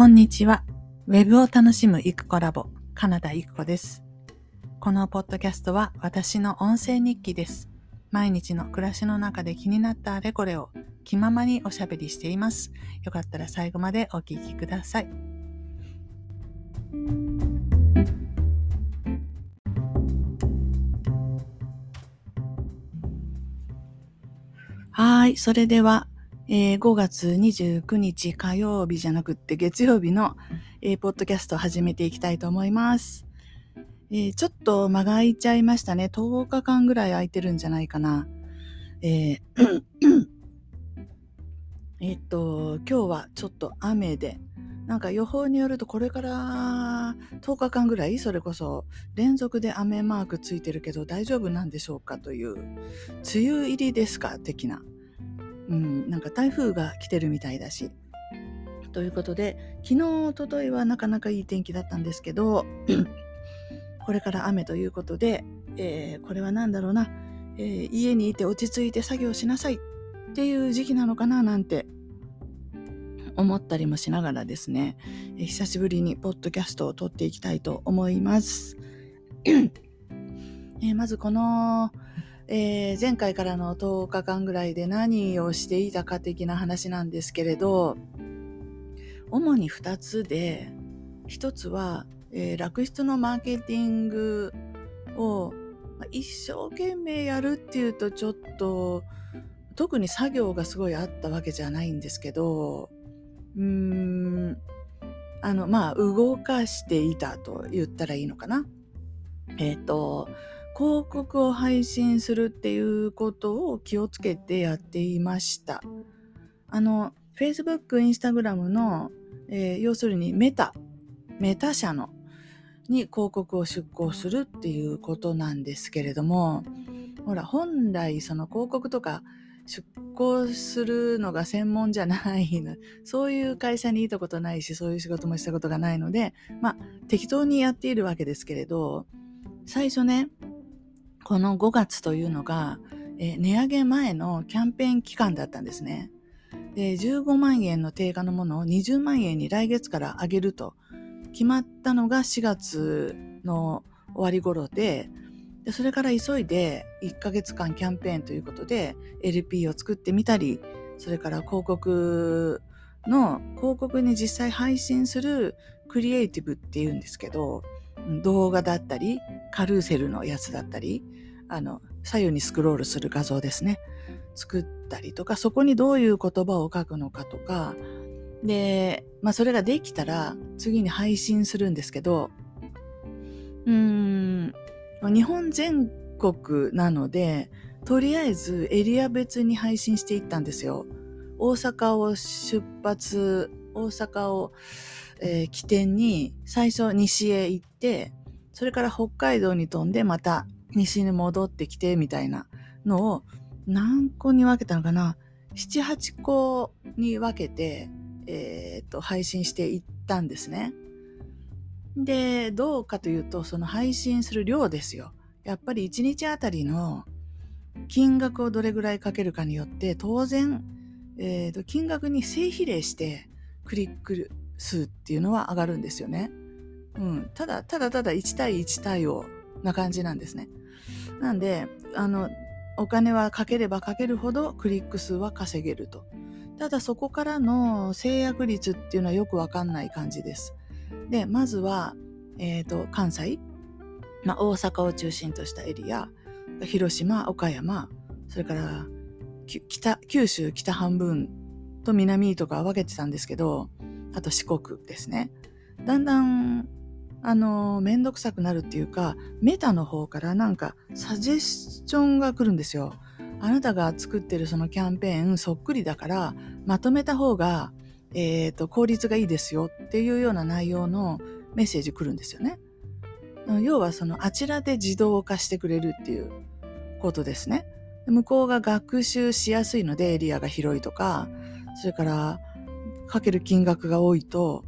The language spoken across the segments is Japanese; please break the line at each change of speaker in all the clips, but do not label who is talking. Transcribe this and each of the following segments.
こんにちは。ウェブを楽しむイクコラボ、カナダイクコです。このポッドキャストは私の音声日記です。毎日の暮らしの中で気になったあれこれを気ままにおしゃべりしています。よかったら最後までお聞きください。はい。それでは、えー、5月29日火曜日じゃなくって月曜日の、えー、ポッドキャストを始めていきたいと思います。えー、ちょっと間が空いちゃいましたね。10日間ぐらい空いてるんじゃないかな。えー えっと、今日はちょっと雨で、なんか予報によるとこれから10日間ぐらいそれこそ連続で雨マークついてるけど大丈夫なんでしょうかという梅雨入りですか的なうん、なんか台風が来てるみたいだし。ということで、昨日、おとといはなかなかいい天気だったんですけど、これから雨ということで、えー、これは何だろうな、えー、家にいて落ち着いて作業しなさいっていう時期なのかななんて思ったりもしながらですね、えー、久しぶりにポッドキャストを撮っていきたいと思います。えまずこのえー、前回からの10日間ぐらいで何をしていたか的な話なんですけれど、主に2つで、1つは、えー、楽室のマーケティングを、一生懸命やるっていうとちょっと、特に作業がすごいあったわけじゃないんですけど、うーん、あの、まあ、動かしていたと言ったらいいのかな。えっ、ー、と、広告を配信するっていうことを気をつけてやっていました。あの、Facebook、Instagram の、えー、要するにメタ、メタ社のに広告を出稿するっていうことなんですけれども、ほら、本来その広告とか出稿するのが専門じゃないの。そういう会社にいたことないし、そういう仕事もしたことがないので、まあ、適当にやっているわけですけれど、最初ね、この5月というのが、え値上げ前のキャンペーン期間だったんですね。で15万円の定価のものを20万円に来月から上げると決まったのが4月の終わり頃ででそれから急いで1ヶ月間キャンペーンということで LP を作ってみたりそれから広告の広告に実際配信するクリエイティブっていうんですけど動画だったり、カルーセルのやつだったり、あの、左右にスクロールする画像ですね。作ったりとか、そこにどういう言葉を書くのかとか、で、まあそれができたら次に配信するんですけど、うーん、日本全国なので、とりあえずエリア別に配信していったんですよ。大阪を出発、大阪をえー、起点に最初西へ行って、それから北海道に飛んでまた西に戻ってきてみたいなのを何個に分けたのかな ?7、8個に分けて、えー、と、配信していったんですね。で、どうかというと、その配信する量ですよ。やっぱり1日あたりの金額をどれぐらいかけるかによって、当然、えー、と金額に正比例してクリック数っていうのは上がるんですよね。うん。ただ、ただただ1対1対応な感じなんですね。なんで、あの、お金はかければかけるほどクリック数は稼げると。ただそこからの制約率っていうのはよくわかんない感じです。で、まずは、えっ、ー、と、関西、まあ、大阪を中心としたエリア、広島、岡山、それから北、九州北半分と南とか分けてたんですけど、あと四国ですね。だんだん、あの、めんどくさくなるっていうか、メタの方からなんかサジェスチョンが来るんですよ。あなたが作ってるそのキャンペーンそっくりだから、まとめた方が、え、ー、と、効率がいいですよっていうような内容のメッセージ来るんですよね。要はそのあちらで自動化してくれるっていうことですね。向こうが学習しやすいのでエリアが広いとか、それからかける金額が多いと、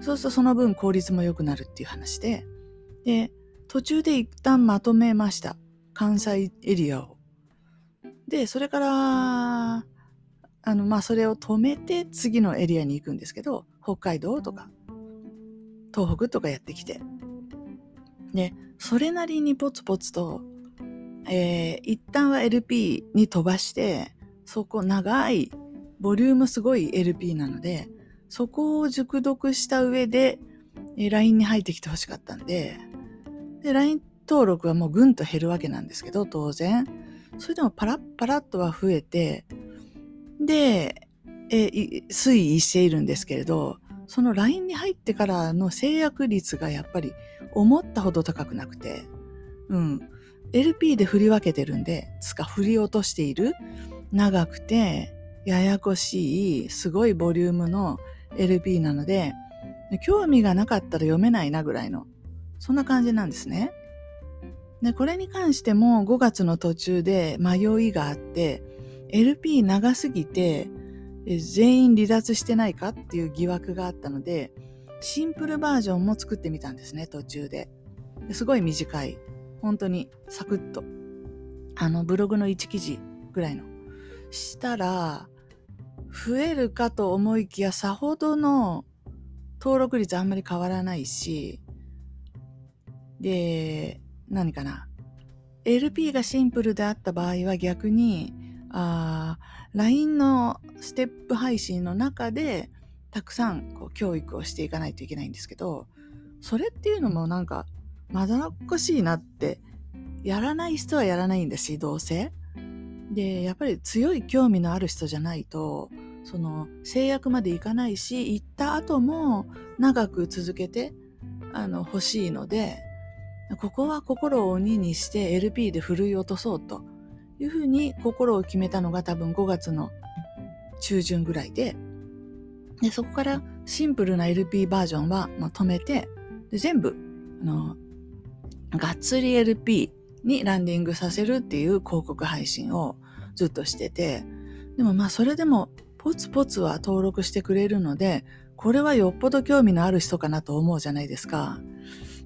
そうするとその分効率も良くなるっていう話で、で、途中で一旦まとめました。関西エリアを。で、それから、あの、まあ、それを止めて次のエリアに行くんですけど、北海道とか、東北とかやってきて。で、それなりにポツポツと、えー、一旦は LP に飛ばして、そこ長い、ボリュームすごい LP なので、そこを熟読した上で、えー、LINE に入ってきてほしかったんで、で、LINE 登録はもうぐんと減るわけなんですけど、当然。それでもパラッパラッとは増えて、で、え、推移しているんですけれど、その LINE に入ってからの制約率がやっぱり思ったほど高くなくて、うん。LP で振り分けてるんで、つか振り落としている長くて、ややこしい、すごいボリュームの LP なので、興味がなかったら読めないなぐらいの、そんな感じなんですね。で、これに関しても5月の途中で迷いがあって、LP 長すぎて、全員離脱してないか？っていう疑惑があったので、シンプルバージョンも作ってみたんですね、途中で。すごい短い。本当にサクッと。あの、ブログの1記事ぐらいの。したら、増えるかと思いきや、さほどの登録率あんまり変わらないし、で、何かな。LP がシンプルであった場合は逆に、あ LINE のステップ配信の中でたくさんこう教育をしていかないといけないんですけど、それっていうのもなんかまだらっこしいなって、やらない人はやらないんだし、どうせ。で、やっぱり強い興味のある人じゃないと、その制約までいかないし、行った後も長く続けて、あの、欲しいので、ここは心を鬼にして LP で振るい落とそうというふうに心を決めたのが多分5月の中旬ぐらいで、でそこからシンプルな LP バージョンは、まあ、止めて、で全部、あの、がっつり LP にランディングさせるっていう広告配信をずっとしてて、でもまあそれでもポツポツは登録してくれるので、これはよっぽど興味のある人かなと思うじゃないですか。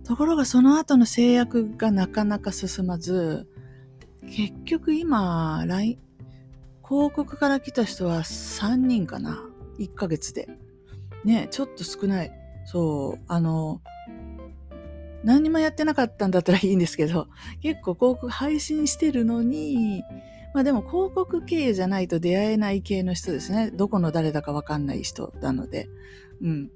ところがその後の制約がなかなか進まず、結局今、LINE、広告から来た人は3人かな ?1 ヶ月で。ね、ちょっと少ない。そう、あの、何にもやってなかったんだったらいいんですけど、結構広告配信してるのに、まあでも広告経由じゃないと出会えない系の人ですね。どこの誰だかわかんない人なので。うん。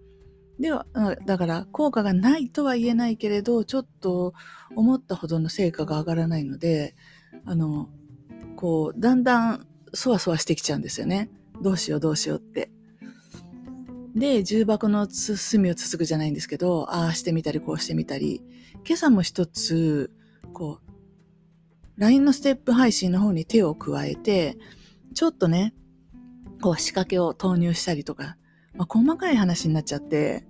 では、だから効果がないとは言えないけれど、ちょっと思ったほどの成果が上がらないので、あの、こう、だんだんそわそわしてきちゃうんですよね。どうしようどうしようって。で、重箱の隅をつつくじゃないんですけど、ああしてみたりこうしてみたり、今朝も一つ、こう、LINE のステップ配信の方に手を加えて、ちょっとね、こう仕掛けを投入したりとか、まあ、細かい話になっちゃって、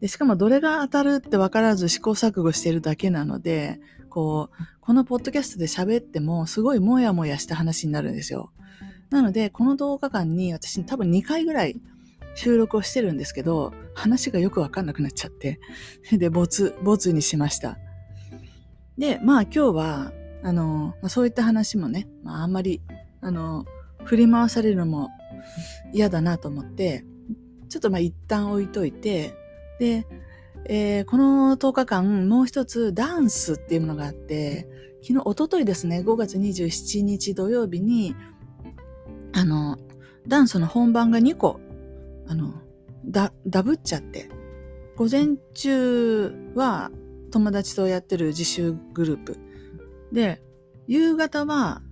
で、しかもどれが当たるって分からず試行錯誤してるだけなので、こう、このポッドキャストで喋ってもすごいモヤモヤした話になるんですよ。なので、この動画間に私多分2回ぐらい収録をしてるんですけど、話がよくわかんなくなっちゃって、で、ボツ、ボツにしました。で、まあ今日は、あの、まあ、そういった話もね、まああんまり、あの、振り回されるのも嫌だなと思って、ちょっとまあ一旦置いといて、で、えー、この10日間、もう一つダンスっていうものがあって、昨日、おとといですね、5月27日土曜日に、あの、ダンスの本番が2個、あの、だ、ダブっちゃって、午前中は友達とやってる自習グループ。で、夕方は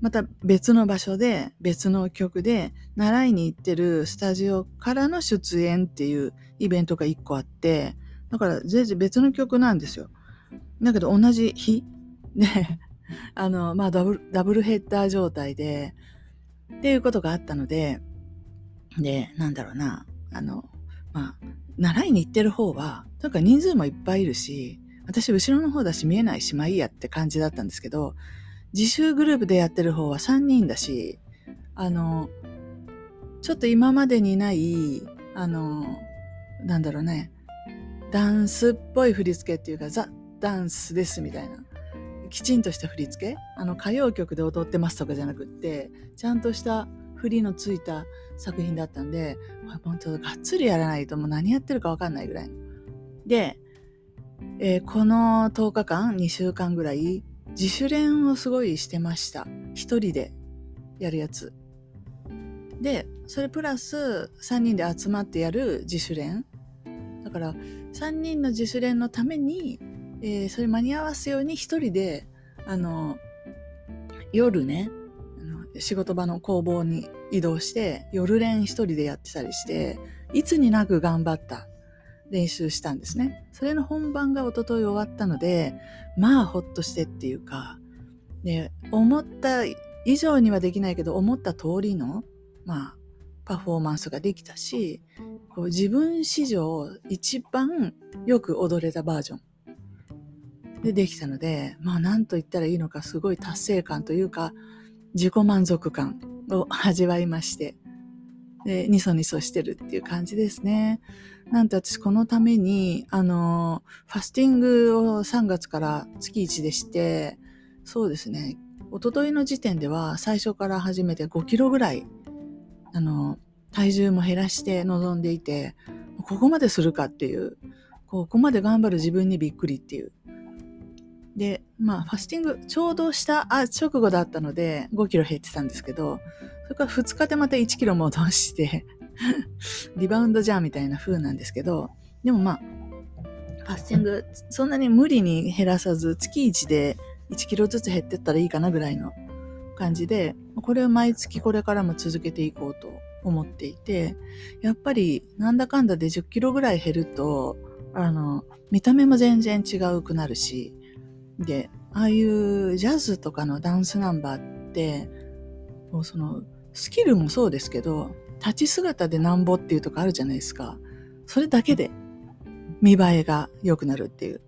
また別の場所で別の曲で習いに行ってるスタジオからの出演っていうイベントが1個あって、だから全然別の曲なんですよ。だけど同じ日で、あの、まあダブル、ダブルヘッダー状態で、っていうことがあったので、で、なんだろうな、あの、まあ、習いに行ってる方は、なんか人数もいっぱいいるし、私後ろの方だし見えないし、まあいいやって感じだったんですけど、自習グループでやってる方は3人だし、あの、ちょっと今までにない、あの、なんだろうね、ダンスっぽい振り付けっていうか、ザ・ダンスですみたいな。きちんとした振り付けあの、歌謡曲で踊ってますとかじゃなくって、ちゃんとした振りのついた作品だったんで、本当がっつりやらないともう何やってるかわかんないぐらい。で、えー、この10日間、2週間ぐらい、自主練をすごいしてました。一人でやるやつ。で、それプラス3人で集まってやる自主練。だから3人の自主練のために、えー、それ間に合わすように一人で、あの、夜ね、仕事場の工房に移動して夜練一人でやってたりしていつになく頑張った練習したんですね。それの本番が一昨日終わったのでまあほっとしてっていうかで思った以上にはできないけど思った通りのまあパフォーマンスができたしこう自分史上一番よく踊れたバージョン。でできたのでまあ何と言ったらいいのかすごい達成感というか自己満足感を 味わいまして、で、ニソニソしてるっていう感じですね。なんと私このために、あの、ファスティングを3月から月1でして、そうですね、一昨日の時点では最初から始めて5キロぐらい、あの、体重も減らして臨んでいて、ここまでするかっていう、ここまで頑張る自分にびっくりっていうで、まあ、ファスティング、ちょうどした直後だったので、5キロ減ってたんですけど、それから2日でまた1キロ戻して リバウンドじゃんみたいな風なんですけど、でもまあ、ファスティング、そんなに無理に減らさず、月1で1キロずつ減ってったらいいかなぐらいの感じで、これを毎月これからも続けていこうと思っていて、やっぱりなんだかんだで10キロぐらい減ると、あの、見た目も全然違うくなるし、で、ああいうジャズとかのダンスナンバーって、もうその、スキルもそうですけど、立ち姿でなんぼっていうとこあるじゃないですか。それだけで見栄えが良くなるっていう。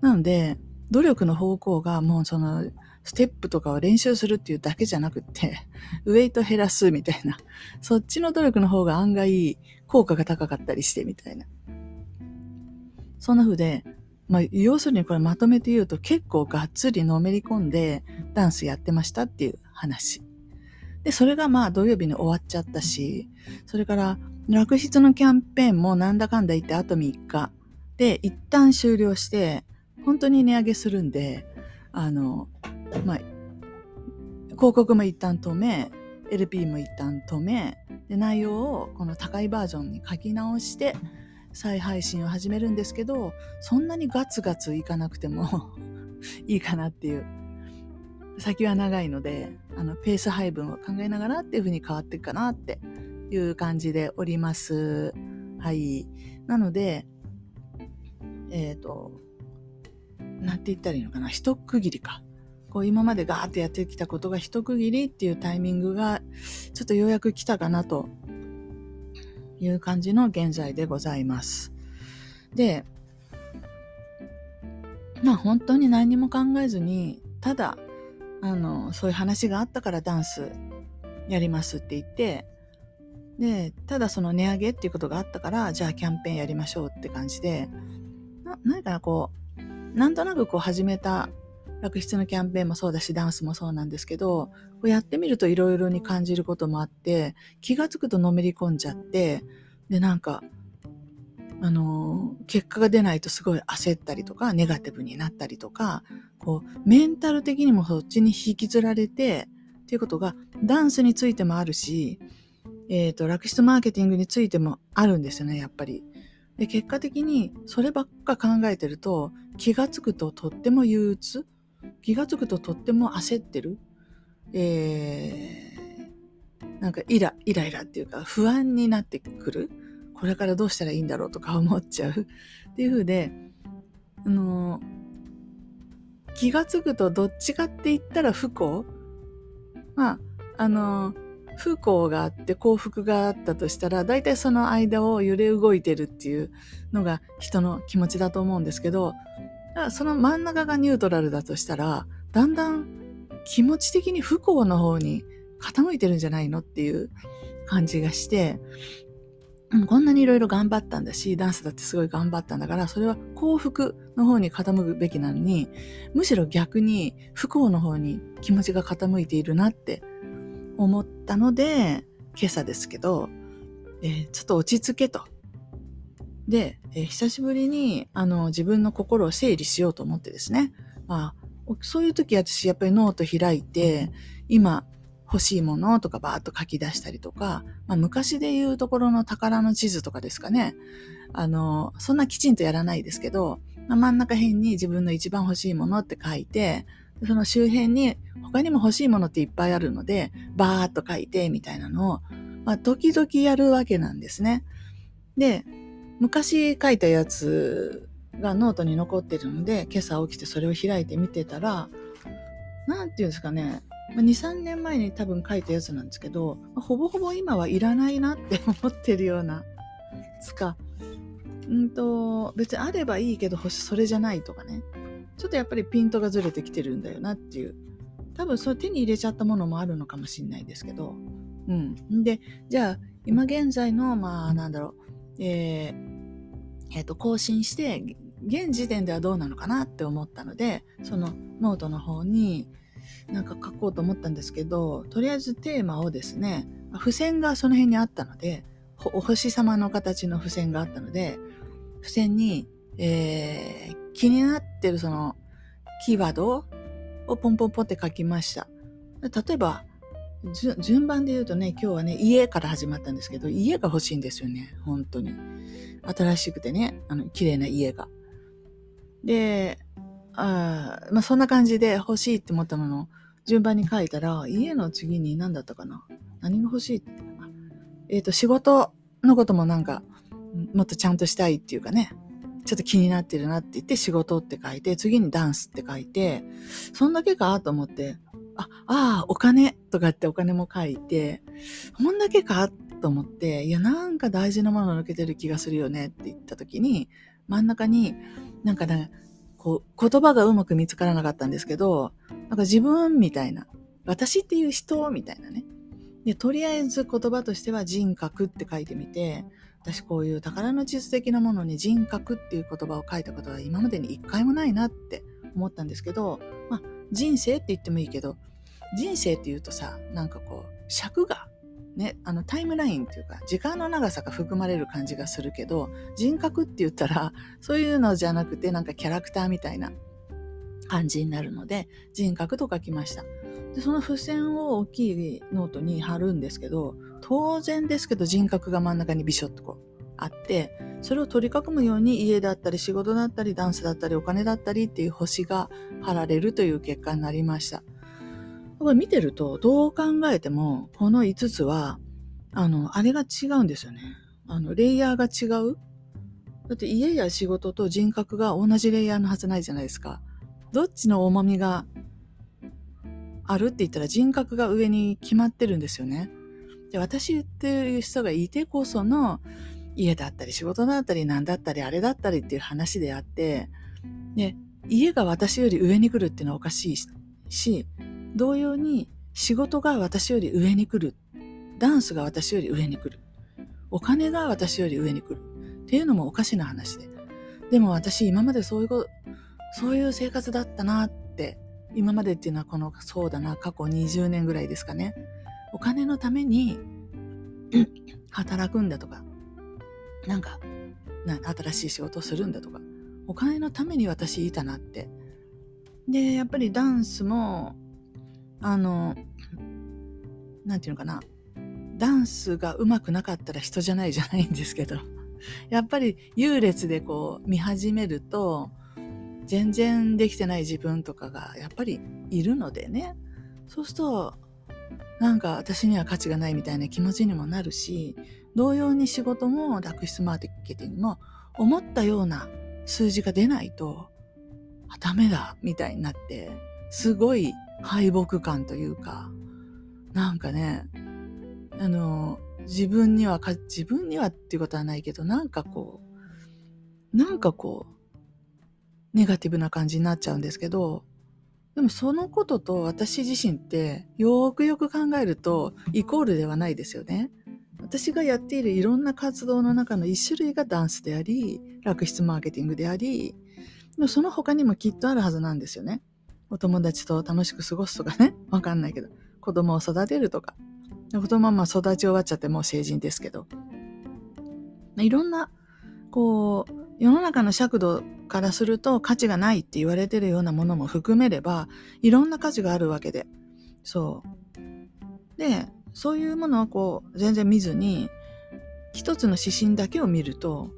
なので、努力の方向がもうその、ステップとかを練習するっていうだけじゃなくって、ウェイト減らすみたいな、そっちの努力の方が案外効果が高かったりしてみたいな。そんな風で、まあ、要するにこれまとめて言うと結構がっつりのめり込んでダンスやってましたっていう話。で、それがまあ土曜日に終わっちゃったし、それから楽室のキャンペーンもなんだかんだ言ってあと3日。で一旦終了して、本当に値上げするんで、あの、まあ、広告も一旦止め、LP も一旦止め、で内容をこの高いバージョンに書き直して、再配信を始めるんですけどそんなにガツガツいかなくても いいかなっていう。先は長いのであのペース配分を考えながらっていうふうに変わっていくかなっていう感じでおります。はい。なので、えっ、ー、と、なんて言ったらいいのかな、一区切りか。こう今までガーってやってきたことが一区切りっていうタイミングがちょっとようやく来たかなという感じの現在でございます。で、まあ本当に何も考えずに、ただ、あの、そういう話があったからダンスやりますって言って、で、ただその値上げっていうことがあったから、じゃあキャンペーンやりましょうって感じで、な何かなこう、なんとなくこう始めた楽室のキャンペーンもそうだし、ダンスもそうなんですけど、こうやってみるといろいろに感じることもあって、気がつくとのめり込んじゃって、で、なんか、あの結果が出ないとすごい焦ったりとか、ネガティブになったりとか、こう、メンタル的にもそっちに引きずられて、っていうことが、ダンスについてもあるし、えっ、ー、と、楽室マーケティングについてもあるんですよね、やっぱり。で、結果的にそればっか考えてると、気がつくととっても憂鬱気がつくととっても焦ってる。えー、なんかイラ、イライラっていうか不安になってくる。これからどうしたらいいんだろうとか思っちゃう。っていう風で、あのー、気がつくとどっちかって言ったら不幸まあ、あのー、不幸があって幸福があったとしたら、大体その間を揺れ動いてるっていうのが人の気持ちだと思うんですけど、その真ん中がニュートラルだとしたら、だんだん気持ち的に不幸の方に傾いてるんじゃないのっていう感じがして、こんなにいろいろ頑張ったんだし、ダンスだってすごい頑張ったんだから、それは幸福の方に傾くべきなのに、むしろ逆に不幸の方に気持ちが傾いているなって思ったので、今朝ですけど、えー、ちょっと落ち着けと。で、えー、久しぶりにあの自分の心を整理しようと思ってですね。まあ、そういう時私やっぱりノート開いて、今欲しいものとかバーッと書き出したりとか、まあ、昔で言うところの宝の地図とかですかね。あの、そんなきちんとやらないですけど、まあ、真ん中辺に自分の一番欲しいものって書いて、その周辺に他にも欲しいものっていっぱいあるので、バーッと書いてみたいなのを、まあ、時々やるわけなんですね。で、昔書いたやつがノートに残ってるので、今朝起きてそれを開いて見てたら、なんていうんですかね、2、3年前に多分書いたやつなんですけど、ほぼほぼ今はいらないなって思ってるような、つか、うんと、別にあればいいけど、それじゃないとかね。ちょっとやっぱりピントがずれてきてるんだよなっていう。多分それ手に入れちゃったものもあるのかもしれないですけど。うん。で、じゃあ、今現在の、まあ、なんだろう、えー、えっ、ー、と、更新して、現時点ではどうなのかなって思ったので、そのノートの方になんか書こうと思ったんですけど、とりあえずテーマをですね、付箋がその辺にあったので、お星様の形の付箋があったので、付箋に、えー、気になってるそのキーワードをポンポンポンって書きました。例えば、順番で言うとね、今日はね、家から始まったんですけど、家が欲しいんですよね、本当に。新しくてね、あの、綺麗な家が。で、あまあそんな感じで欲しいって思ったもの。を順番に書いたら、家の次に何だったかな。何が欲しい？えっ、ー、と、仕事のこともなんか、もっとちゃんとしたいっていうかね、ちょっと気になってるなって言って仕事って書いて、次にダンスって書いて、そんだけかと思って、あ、ああ、お金とかってお金も書いて、こんだけかと思って、いや、なんか大事なもの抜けてる気がするよねって言った時に、真ん中に、なんかね、こう、言葉がうまく見つからなかったんですけど、なんか自分みたいな、私っていう人みたいなね。で、とりあえず言葉としては人格って書いてみて、私こういう宝の地図的なものに人格っていう言葉を書いたことは今までに一回もないなって思ったんですけど、まあ、人生って言ってもいいけど、人生って言うとさ、なんかこう、尺が、ね、あのタイムラインっていうか、時間の長さが含まれる感じがするけど、人格って言ったら、そういうのじゃなくて、なんかキャラクターみたいな感じになるので、人格と書きました。で、その付箋を大きいノートに貼るんですけど、当然ですけど人格が真ん中にビショッとこうあって、それを取り囲むように家だったり仕事だったりダンスだったりお金だったりっていう星が貼られるという結果になりました。これ見てるとどう考えてもこの5つはあの、あれが違うんですよね。あの、レイヤーが違うだって家や仕事と人格が同じレイヤーのはずないじゃないですか。どっちの重みがあるって言ったら人格が上に決まってるんですよね。で、私っていう人がいてこその家だったり仕事だったり何だったりあれだったりっていう話であって、で、家が私より上に来るっていうのはおかしいし、同様に仕事が私より上に来る。ダンスが私より上に来る。お金が私より上に来る。っていうのもおかしな話で。でも私今までそういうこと、そういう生活だったなって、今までっていうのはこの、そうだな、過去20年ぐらいですかね。お金のために 働くんだとか、なんか、な新しい仕事をするんだとか、お金のために私いたなって。で、やっぱりダンスも、あの、なんていうのかな、ダンスが上手くなかったら人じゃないじゃないんですけど、やっぱり優劣でこう見始めると、全然できてない自分とかがやっぱりいるのでね。そうすると、なんか私には価値がないみたいな気持ちにもなるし、同様に仕事も楽室マーケティングも思ったような数字が出ないと、ダメだみたいになって、すごい敗北感というか、なんかね、あの、自分にはか、自分にはっていうことはないけど、なんかこう、なんかこう、ネガティブな感じになっちゃうんですけど、でもそのことと私自身ってよくよく考えるとイコールではないですよね。私がやっているいろんな活動の中の一種類がダンスであり、楽室マーケティングであり、その他にもきっとあるはずなんですよね。お友達と楽しく過ごすとかね、わかんないけど、子供を育てるとか。このまま育ち終わっちゃってもう成人ですけど。いろんな、こう、世の中の尺度からすると価値がないって言われてるようなものも含めれば、いろんな価値があるわけで。そう。で、そういうものをこう、全然見ずに、一つの指針だけを見ると、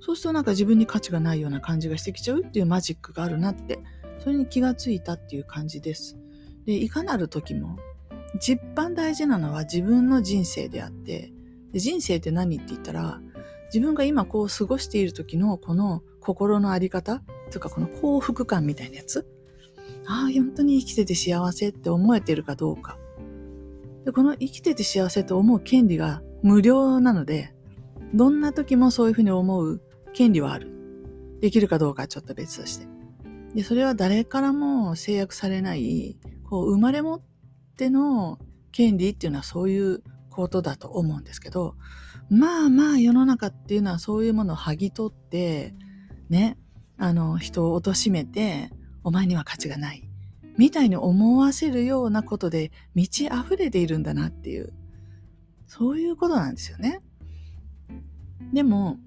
そうするとなんか自分に価値がないような感じがしてきちゃうっていうマジックがあるなって、それに気がついたっていう感じです。で、いかなる時も、一番大事なのは自分の人生であって、人生って何って言ったら、自分が今こう過ごしている時のこの心のあり方とかこの幸福感みたいなやつ。ああ、本当に生きてて幸せって思えてるかどうか。でこの生きてて幸せと思う権利が無料なので、どんな時もそういうふうに思う権利はある。できるかどうかはちょっと別として。で、それは誰からも制約されない、こう、生まれ持っての権利っていうのはそういうことだと思うんですけど、まあまあ世の中っていうのはそういうものを剥ぎ取って、ね、あの、人を貶めて、お前には価値がない。みたいに思わせるようなことで満ち溢れているんだなっていう、そういうことなんですよね。でも、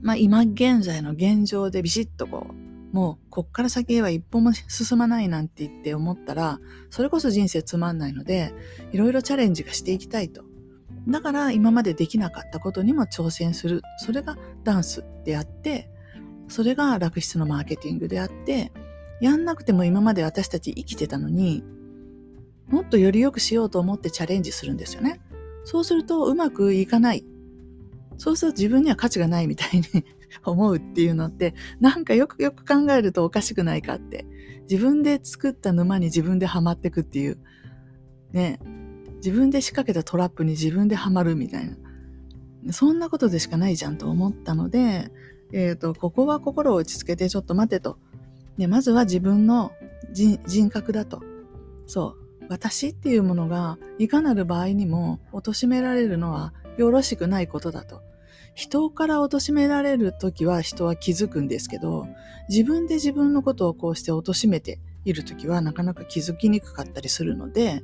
まあ今現在の現状でビシッとこう、もうこっから先へは一歩も進まないなんて言って思ったら、それこそ人生つまんないので、いろいろチャレンジがしていきたいと。だから今までできなかったことにも挑戦する。それがダンスであって、それが楽室のマーケティングであって、やんなくても今まで私たち生きてたのに、もっとより良くしようと思ってチャレンジするんですよね。そうするとうまくいかない。そうすると自分には価値がないみたいに 思うっていうのって、なんかよくよく考えるとおかしくないかって。自分で作った沼に自分でハマってくっていう。ね。自分で仕掛けたトラップに自分でハマるみたいな。そんなことでしかないじゃんと思ったので、え、ー、と、ここは心を落ち着けてちょっと待てと。で、まずは自分の人格だと。そう。私っていうものがいかなる場合にも貶められるのはよろしくないことだと。人から貶められる時は人は気づくんですけど、自分で自分のことをこうして貶めている時はなかなか気づきにくかったりするので、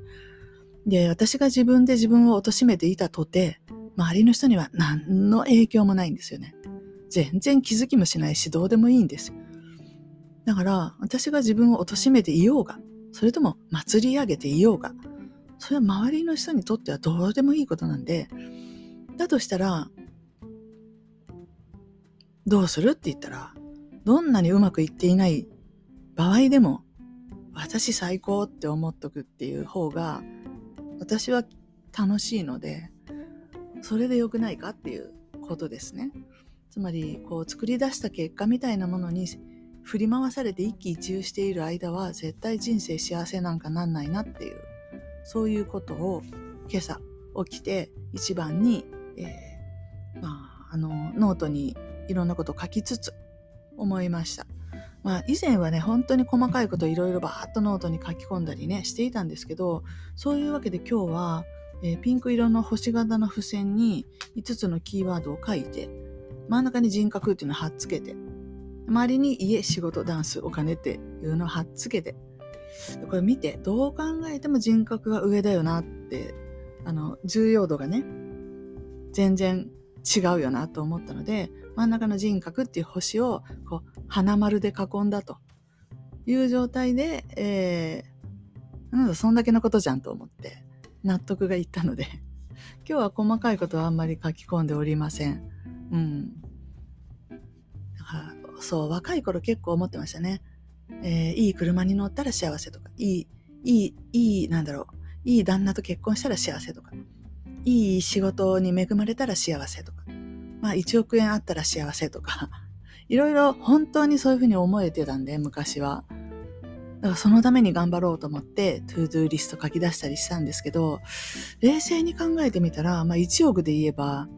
で、私が自分で自分を貶めていたとて、周りの人には何の影響もないんですよね。全然気づきもしないし、どうでもいいんです。だから、私が自分を貶めていようが、それとも祭り上げていようが、それは周りの人にとってはどうでもいいことなんで、だとしたら、どうする？って言ったら、どんなにうまくいっていない場合でも、私最高って思っとくっていう方が、私は楽しいので、それで良くないかっていうことですね。つまり、こう作り出した結果みたいなものに振り回されて一喜一憂している間は、絶対人生幸せなんかなんないなっていう、そういうことを今朝起きて一番に、えー、まあ、あの、ノートにいろんなことを書きつつ思いました。まあ、以前はね、本当に細かいことをいろいろバーッとノートに書き込んだりね、していたんですけど、そういうわけで今日は、えー、ピンク色の星型の付箋に5つのキーワードを書いて、真ん中に人格っていうのを貼っつけて、周りに家、仕事、ダンス、お金っていうのを貼っつけて、これ見て、どう考えても人格が上だよなって、あの、重要度がね、全然違うよなと思ったので、真ん中の人格っていう星をこう花丸で囲んだという状態で、えー、なんだそんだけのことじゃんと思って納得がいったので 今日は細かいことはあんまり書き込んでおりません。うん。だからそう、若い頃結構思ってましたね。えー、いい車に乗ったら幸せとか、いい、いい、いい、なんだろう、いい旦那と結婚したら幸せとか、いい仕事に恵まれたら幸せとか、まあ1億円あったら幸せとか、いろいろ本当にそういうふうに思えてたんで、昔は。だからそのために頑張ろうと思って、 to do list 書き出したりしたんですけど、冷静に考えてみたら、まあ1億で言えば、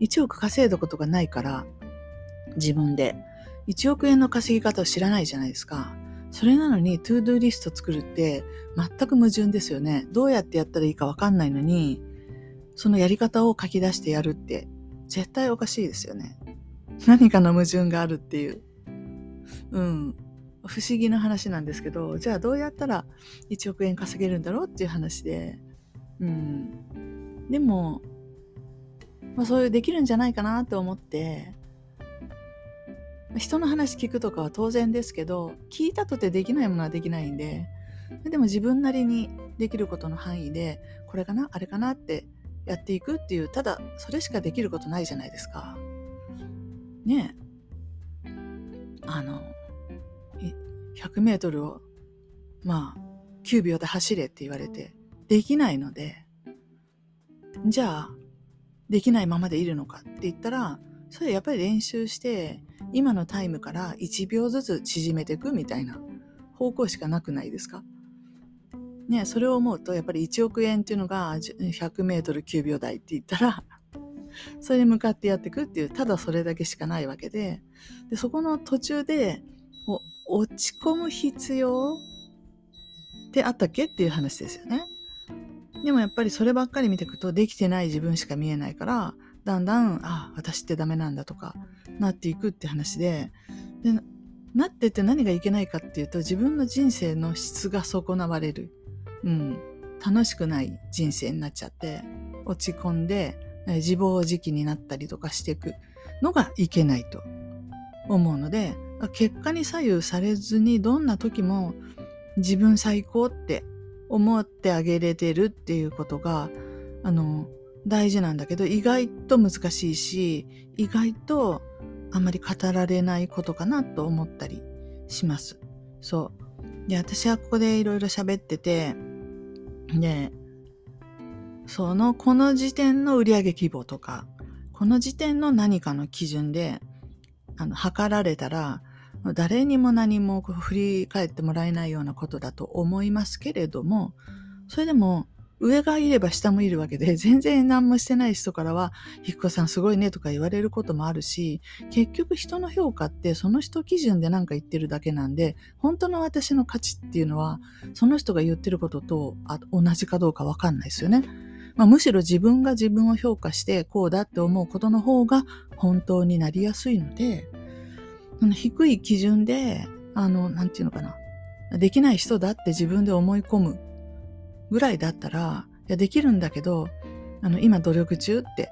1億稼いだことがないから、自分で。1億円の稼ぎ方を知らないじゃないですか。それなのに、 to do list 作るって全く矛盾ですよね。どうやってやったらいいかわかんないのに、そのやり方を書き出してやるって絶対おかしいですよね。何かの矛盾があるっていう。うん。不思議な話なんですけど、じゃあどうやったら1億円稼げるんだろうっていう話で、うん。でも、まあ、そういうできるんじゃないかなと思って、人の話聞くとかは当然ですけど、聞いたとてできないものはできないんで、でも自分なりにできることの範囲で、これかなあれかなってやっていくっていう、ただそれしかできることないじゃないですか。ねえ。あの、100メートルを、まあ、9秒で走れって言われて、できないので、じゃあ、できないままでいるのかって言ったら、それやっぱり練習して、今のタイムから1秒ずつ縮めていくみたいな方向しかなくないですか？ね、それを思うと、やっぱり1億円っていうのが100メートル9秒台って言ったら、それに向かってやっていくっていう、ただそれだけしかないわけで、でそこの途中で、落ち込む必要ってあったっけっていう話ですよね。でもやっぱりそればっかり見ていくとできてない自分しか見えないからだんだんあ私ってダメなんだとかなっていくって話で。でなってって何がいけないかっていうと自分の人生の質が損なわれる、うん、楽しくない人生になっちゃって落ち込んで自暴自棄になったりとかしていくのがいけないと思うので結果に左右されずにどんな時も自分最高って思ってあげれてるっていうことがあの大事なんだけど意外と難しいし意外とあんまり語られないことかなと思ったりします。そう。で、私はここでいろいろ喋ってて、で、その、この時点の売上規模とか、この時点の何かの基準で、あの、測られたら、誰にも何も振り返ってもらえないようなことだと思いますけれども、それでも上がいれば下もいるわけで、全然何もしてない人からは、ひっこさんすごいねとか言われることもあるし、結局人の評価ってその人基準で何か言ってるだけなんで、本当の私の価値っていうのは、その人が言ってることと同じかどうかわかんないですよね。まあ、むしろ自分が自分を評価してこうだって思うことの方が本当になりやすいので、低い基準で、あの、なんていうのかな。できない人だって自分で思い込むぐらいだったら、いや、できるんだけど、あの、今努力中って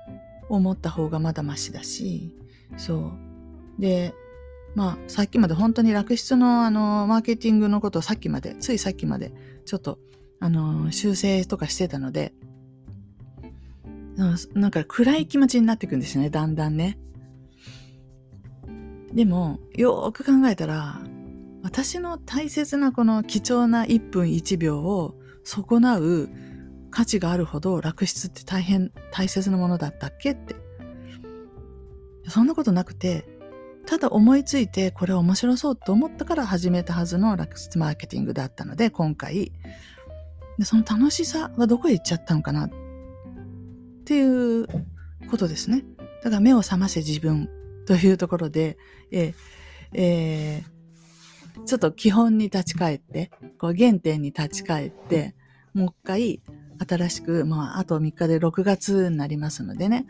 思った方がまだマシだし、そう。で、まあ、さっきまで本当に楽室のあの、マーケティングのことをさっきまで、ついさっきまで、ちょっと、あの、修正とかしてたので、なんか暗い気持ちになっていくんですよね、だんだんね。でも、よーく考えたら、私の大切なこの貴重な1分1秒を損なう価値があるほど楽室って大変大切なものだったっけって。そんなことなくて、ただ思いついてこれ面白そうと思ったから始めたはずの楽室マーケティングだったので、今回、でその楽しさはどこへ行っちゃったのかなっていうことですね。だから目を覚ませ自分というところで、えーえー、ちょっと基本に立ち返って、こう原点に立ち返って、もう一回新しく、まあ、あと3日で6月になりますのでね、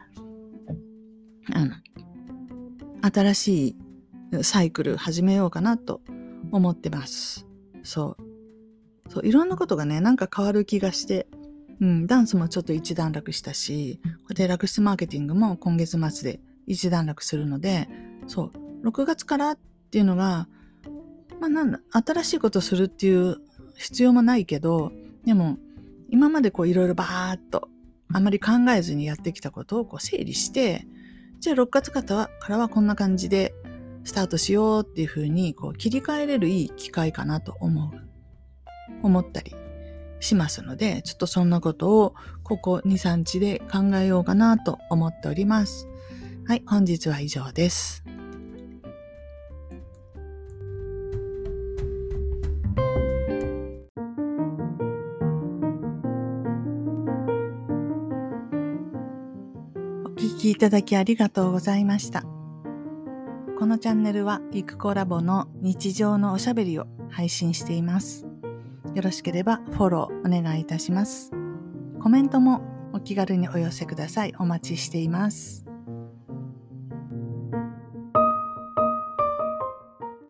あの、新しいサイクル始めようかなと思ってます。そう。そう、いろんなことがね、なんか変わる気がして、うん、ダンスもちょっと一段落したし、こうやって楽室マーケティングも今月末で一段落するので、そう、6月からっていうのが、まあなんだ、新しいことするっていう必要もないけど、でも、今までこういろいろバーっと、あまり考えずにやってきたことをこう整理して、じゃあ6月からはこんな感じでスタートしようっていうふうにこう切り替えれるいい機会かなと思う、思ったりしますので、ちょっとそんなことをここ2、3日で考えようかなと思っております。はい、本日は以上です。ただきありがとうございました。このチャンネルはゆくコラボの日常のおしゃべりを配信しています。よろしければフォローお願いいたします。コメントもお気軽にお寄せください。お待ちしています。